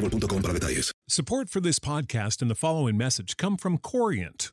para detalles. Support for this podcast and the following message come from Corient.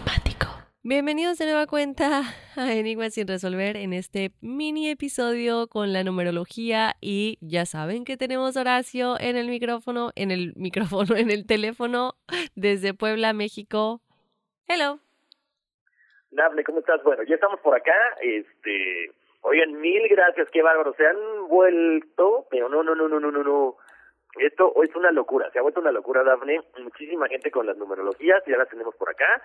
Bienvenidos de nueva cuenta a Enigmas sin resolver en este mini episodio con la numerología y ya saben que tenemos Horacio en el micrófono, en el micrófono, en el teléfono desde Puebla, México. Hello. Dable, ¿cómo estás? Bueno, ya estamos por acá. Este, oigan, mil gracias, qué bárbaro. Se han vuelto, pero no, no, no, no, no, no, no. Esto es una locura, se ha vuelto una locura, Dafne. Muchísima gente con las numerologías, ya las tenemos por acá.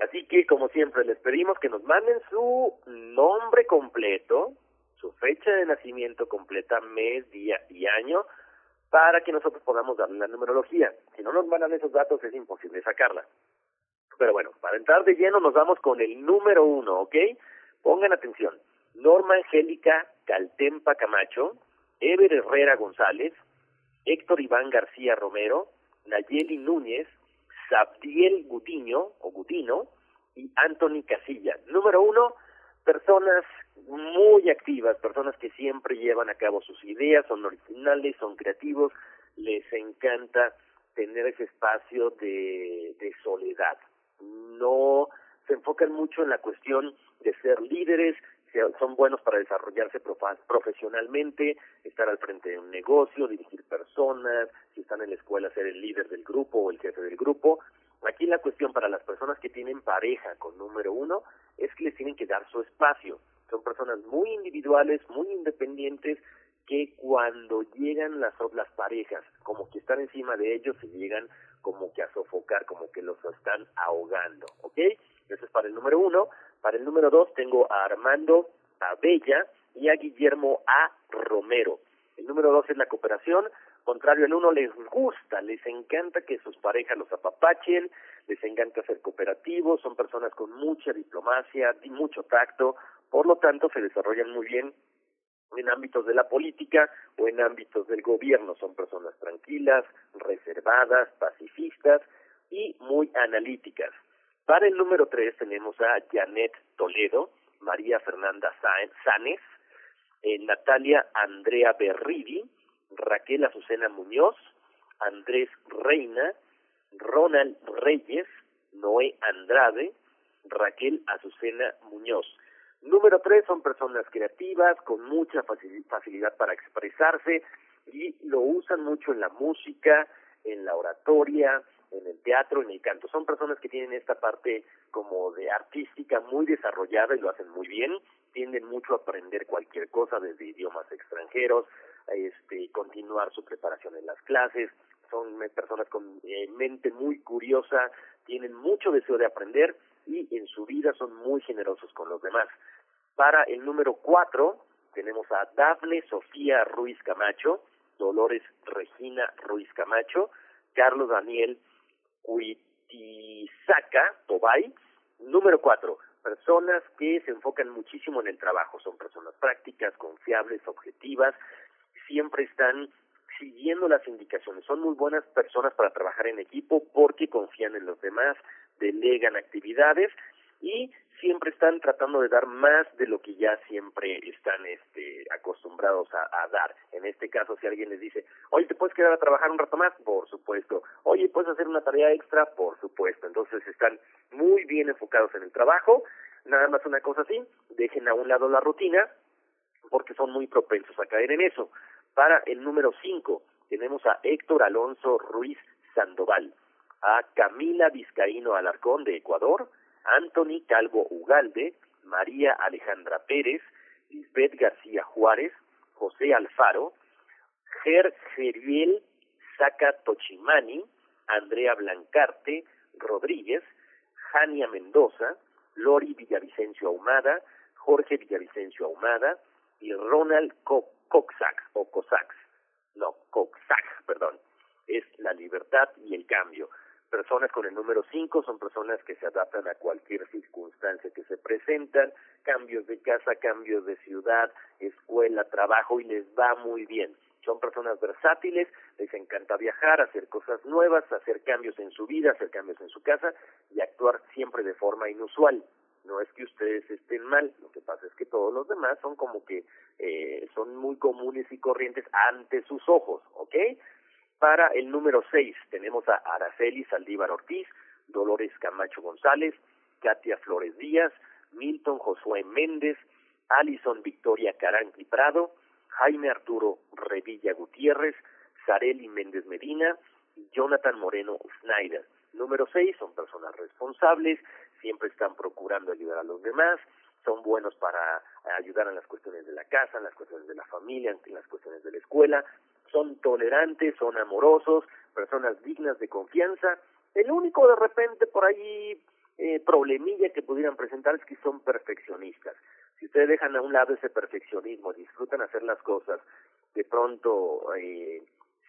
Así que, como siempre, les pedimos que nos manden su nombre completo, su fecha de nacimiento completa, mes, día y año, para que nosotros podamos darle la numerología. Si no nos mandan esos datos, es imposible sacarla. Pero bueno, para entrar de lleno nos vamos con el número uno, ¿ok? Pongan atención. Norma Angélica Caltempa Camacho, Ever Herrera González, Héctor Iván García Romero, Nayeli Núñez, Sabdiel Gutiño o Gutino y Anthony Casilla. Número uno, personas muy activas, personas que siempre llevan a cabo sus ideas, son originales, son creativos, les encanta tener ese espacio de, de soledad. No se enfocan mucho en la cuestión de ser líderes, son buenos para desarrollarse profesionalmente, estar al frente de un negocio, dirigir personas, si están en la escuela ser el líder del grupo o el jefe del grupo. Aquí la cuestión para las personas que tienen pareja con número uno es que les tienen que dar su espacio. Son personas muy individuales, muy independientes, que cuando llegan las, las parejas, como que están encima de ellos, se llegan como que a sofocar, como que los están ahogando, ¿ok? Eso es para el número uno. Para el número dos tengo a Armando Abella y a Guillermo A. Romero. El número dos es la cooperación. Contrario al uno, les gusta, les encanta que sus parejas los apapachen, les encanta ser cooperativos, son personas con mucha diplomacia y mucho tacto, por lo tanto se desarrollan muy bien en ámbitos de la política o en ámbitos del gobierno. Son personas tranquilas, reservadas, pacifistas y muy analíticas. Para el número tres tenemos a Janet Toledo, María Fernanda Sáenz, eh, Natalia Andrea Berridi, Raquel Azucena Muñoz, Andrés Reina, Ronald Reyes, Noé Andrade, Raquel Azucena Muñoz. Número tres son personas creativas, con mucha facilidad para expresarse y lo usan mucho en la música, en la oratoria, en el teatro, en el canto. Son personas que tienen esta parte como de artística muy desarrollada y lo hacen muy bien. Tienden mucho a aprender cualquier cosa desde idiomas extranjeros, este, continuar su preparación en las clases. Son personas con eh, mente muy curiosa, tienen mucho deseo de aprender y en su vida son muy generosos con los demás. Para el número cuatro tenemos a Dafne Sofía Ruiz Camacho, Dolores Regina Ruiz Camacho, Carlos Daniel Tobay. Número cuatro, personas que se enfocan muchísimo en el trabajo. Son personas prácticas, confiables, objetivas, siempre están siguiendo las indicaciones. Son muy buenas personas para trabajar en equipo porque confían en los demás, delegan actividades y siempre están tratando de dar más de lo que ya siempre están este, acostumbrados a, dar. En este caso, si alguien les dice, oye, ¿te puedes quedar a trabajar un rato más? Por supuesto. Oye, ¿puedes hacer una tarea extra? Por supuesto. Entonces están muy bien enfocados en el trabajo. Nada más una cosa así, dejen a un lado la rutina porque son muy propensos a caer en eso. Para el número 5 tenemos a Héctor Alonso Ruiz Sandoval, a Camila Vizcaíno Alarcón de Ecuador, Anthony Calvo Ugalde, María Alejandra Pérez, Lisbeth García Juárez, José Alfaro, Ger Geriel Saca Tochimani, Andrea Blancarte Rodríguez, Jania Mendoza, Lori Villavicencio Ahumada, Jorge Villavicencio Ahumada y Ronald Coxax o no, Coxax, perdón, es la libertad y el cambio. Personas con el número 5 son personas que se adaptan a cualquier circunstancia que se presentan, cambios de casa, cambios de ciudad, escuela, trabajo y les va muy bien. Son personas versátiles, les encanta viajar, hacer cosas nuevas, hacer cambios en su vida, hacer cambios en su casa y actuar siempre de forma inusual. No es que ustedes estén mal, lo que pasa es que todos los demás son como que eh, son muy comunes y corrientes ante sus ojos, ¿ok? Para el número 6 tenemos a Araceli Saldívar Ortiz, Dolores Camacho González, Katia Flores Díaz, Milton Josué Méndez, Alison Victoria Caranqui Prado, Jaime Arturo Revilla Gutiérrez, Sareli Méndez Medina y Jonathan Moreno Schneider. Número 6 son personas responsables, siempre están procurando ayudar a los demás, son buenos para ayudar en las cuestiones de la casa, en las cuestiones de la familia, en las cuestiones de la escuela, son tolerantes, son amorosos, personas dignas de confianza. El único de repente por ahí eh, problemilla que pudieran presentar es que son perfeccionistas. Si ustedes dejan a un lado ese perfeccionismo, disfrutan hacer las cosas de pronto eh,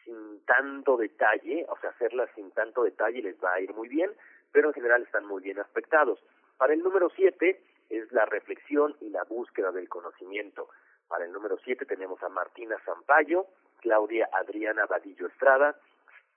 sin tanto detalle, o sea, hacerlas sin tanto detalle les va a ir muy bien, pero en general están muy bien aspectados. Para el número siete es la reflexión y la búsqueda del conocimiento. Para el número siete tenemos a Martina Zampayo, Claudia Adriana Vadillo Estrada,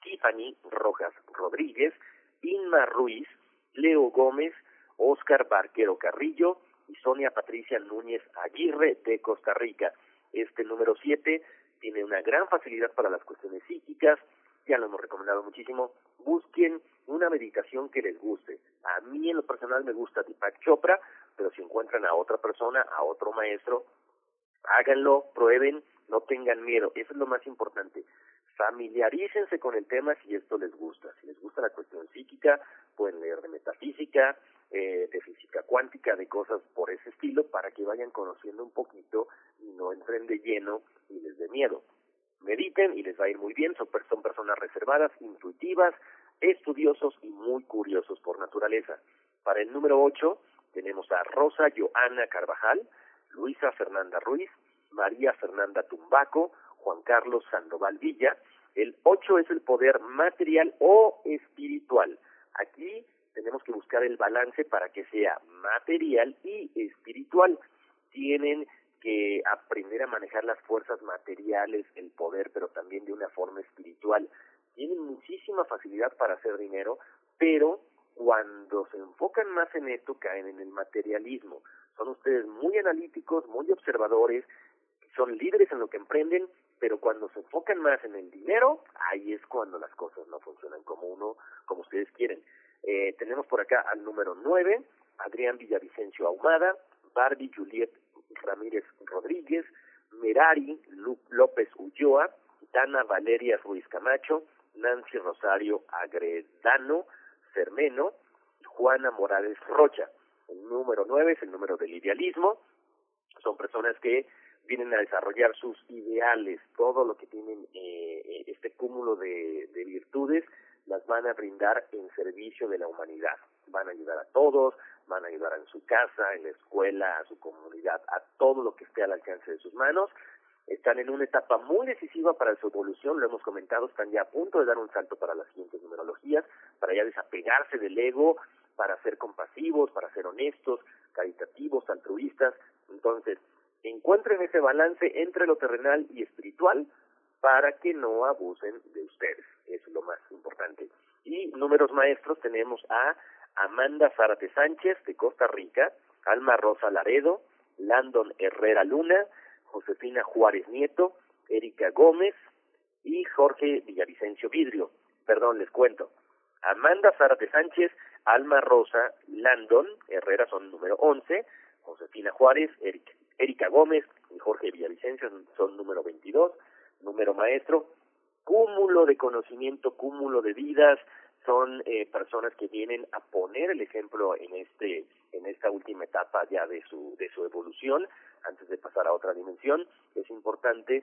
Tiffany Rojas Rodríguez, Inma Ruiz, Leo Gómez, Oscar Barquero Carrillo y Sonia Patricia Núñez Aguirre de Costa Rica. Este número siete tiene una gran facilidad para las cuestiones psíquicas, ya lo hemos recomendado muchísimo, busquen una meditación que les guste. A mí en lo personal me gusta Deepak Chopra, pero si encuentran a otra persona, a otro maestro, háganlo, prueben, no tengan miedo, eso es lo más importante. Familiarícense con el tema si esto les gusta. Si les gusta la cuestión psíquica, pueden leer de metafísica, eh, de física cuántica, de cosas por ese estilo, para que vayan conociendo un poquito y no entren de lleno y les dé miedo. Mediten y les va a ir muy bien, son, son personas reservadas, intuitivas, estudiosos y muy curiosos por naturaleza. Para el número 8 tenemos a Rosa Joana Carvajal, Luisa Fernanda Ruiz, María Fernanda Tumbaco, Juan Carlos Sandoval Villa. El 8 es el poder material o espiritual. Aquí tenemos que buscar el balance para que sea material y espiritual. Tienen que aprender a manejar las fuerzas materiales, el poder, pero también de una forma espiritual. Tienen muchísima facilidad para hacer dinero, pero cuando se enfocan más en esto caen en el materialismo. Son ustedes muy analíticos, muy observadores, son líderes en lo que emprenden, pero cuando se enfocan más en el dinero, ahí es cuando las cosas no funcionan como uno, como ustedes quieren. Eh, tenemos por acá al número 9, Adrián Villavicencio Ahumada, Barbie Juliet Ramírez Rodríguez, Merari López Ulloa, Dana Valeria Ruiz Camacho, Nancy Rosario Agredano Cermeno Juana Morales Rocha. El número nueve es el número del idealismo. Son personas que vienen a desarrollar sus ideales, todo lo que tienen eh, este cúmulo de, de virtudes las van a brindar en servicio de la humanidad. Van a ayudar a todos, van a ayudar en su casa, en la escuela, a su comunidad, a todo lo que esté al alcance de sus manos. Están en una etapa muy decisiva para su evolución, lo hemos comentado, están ya a punto de dar un salto para las siguientes numerologías, para ya desapegarse del ego, para ser compasivos, para ser honestos, caritativos, altruistas. Entonces, encuentren ese balance entre lo terrenal y espiritual para que no abusen de ustedes. Es lo más importante. Y números maestros tenemos a Amanda Zárate Sánchez de Costa Rica, Alma Rosa Laredo, Landon Herrera Luna, Josefina Juárez Nieto, Erika Gómez y Jorge Villavicencio Vidrio. Perdón, les cuento. Amanda Zárate Sánchez, Alma Rosa, Landon Herrera son número 11, Josefina Juárez, Erika, Erika Gómez y Jorge Villavicencio son número 22, número maestro, cúmulo de conocimiento, cúmulo de vidas, son eh, personas que vienen a poner el ejemplo en este en esta última etapa ya de su de su evolución antes de pasar a otra dimensión. Es importante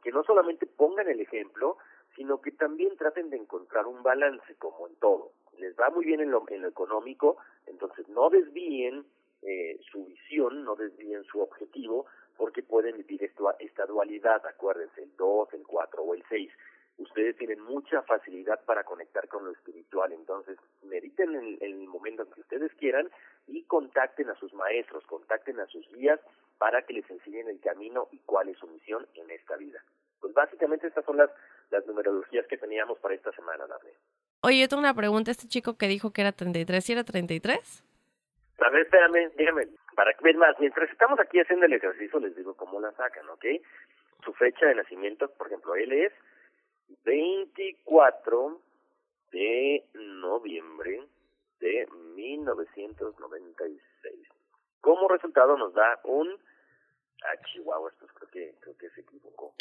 que no solamente pongan el ejemplo sino que también traten de encontrar un balance como en todo. Les va muy bien en lo, en lo económico entonces no desvíen eh, su visión no desvíen su objetivo porque pueden vivir esto, esta dualidad acuérdense el 2 el 4 o el 6 ustedes tienen mucha facilidad para conectar con lo espiritual, entonces mediten en, el momento en que ustedes quieran y contacten a sus maestros, contacten a sus guías para que les enseñen el camino y cuál es su misión en esta vida. Pues básicamente estas son las, las numerologías que teníamos para esta semana, Daphne. Oye, yo tengo una pregunta, este chico que dijo que era 33, ¿sí era 33? A ver, espérame, dígame, para ver más, mientras estamos aquí haciendo el ejercicio les digo cómo la sacan, ¿ok? Su fecha de nacimiento, por ejemplo, él es 24 de noviembre de 1996. Como resultado nos da un ah Chihuahua, esto creo que creo que se equivocó.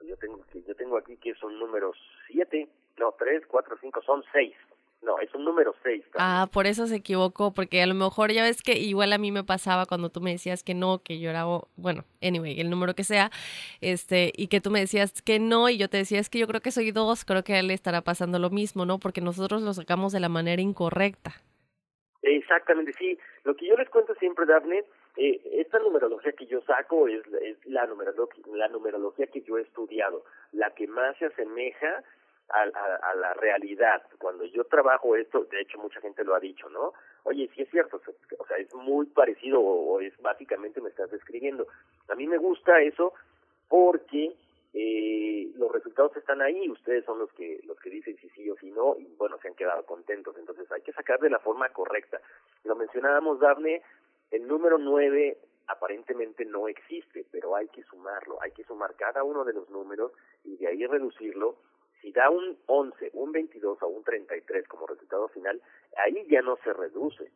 Yo tengo yo tengo aquí que son números 7, no, 3, 4, 5, son 6. No, es un número 6. Ah, por eso se equivocó, porque a lo mejor ya ves que igual a mí me pasaba cuando tú me decías que no, que yo era, bueno, anyway, el número que sea, este, y que tú me decías que no, y yo te decía, es que yo creo que soy dos, creo que a él le estará pasando lo mismo, ¿no? Porque nosotros lo sacamos de la manera incorrecta. Exactamente, sí. Lo que yo les cuento siempre, Daphne, eh, esta numerología que yo saco es, es la, numerología, la numerología que yo he estudiado, la que más se asemeja a, a, la realidad. Cuando yo trabajo esto, de hecho mucha gente lo ha dicho, ¿no? Oye, sí es cierto, o sea, es muy parecido o, es básicamente me estás describiendo. A mí me gusta eso porque eh, los resultados están ahí, ustedes son los que los que dicen si sí o si no y bueno, se han quedado contentos, entonces hay que sacar de la forma correcta. Lo mencionábamos, Daphne, el número nueve aparentemente no existe, pero hay que sumarlo, hay que sumar cada uno de los números y de ahí reducirlo si da un 11, un 22 o un 33 como resultado final, ahí ya no se reduce,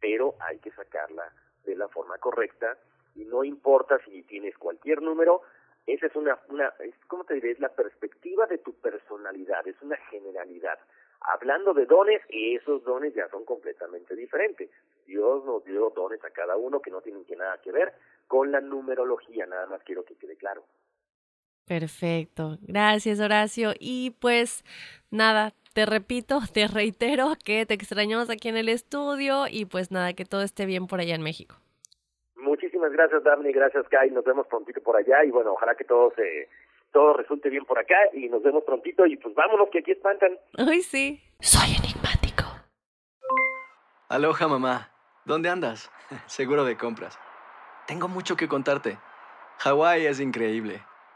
pero hay que sacarla de la forma correcta y no importa si tienes cualquier número, esa es una, una es, ¿cómo te diré? Es la perspectiva de tu personalidad, es una generalidad. Hablando de dones, esos dones ya son completamente diferentes. Dios nos dio dones a cada uno que no tienen que nada que ver con la numerología, nada más quiero que quede claro. Perfecto. Gracias, Horacio. Y pues nada, te repito, te reitero que te extrañamos aquí en el estudio y pues nada, que todo esté bien por allá en México. Muchísimas gracias, Daphne, gracias, Kai. Nos vemos prontito por allá y bueno, ojalá que todo se todo resulte bien por acá y nos vemos prontito y pues vámonos que aquí espantan. Ay, sí. Soy enigmático. Aloha, mamá. ¿Dónde andas? Seguro de compras. Tengo mucho que contarte. Hawái es increíble.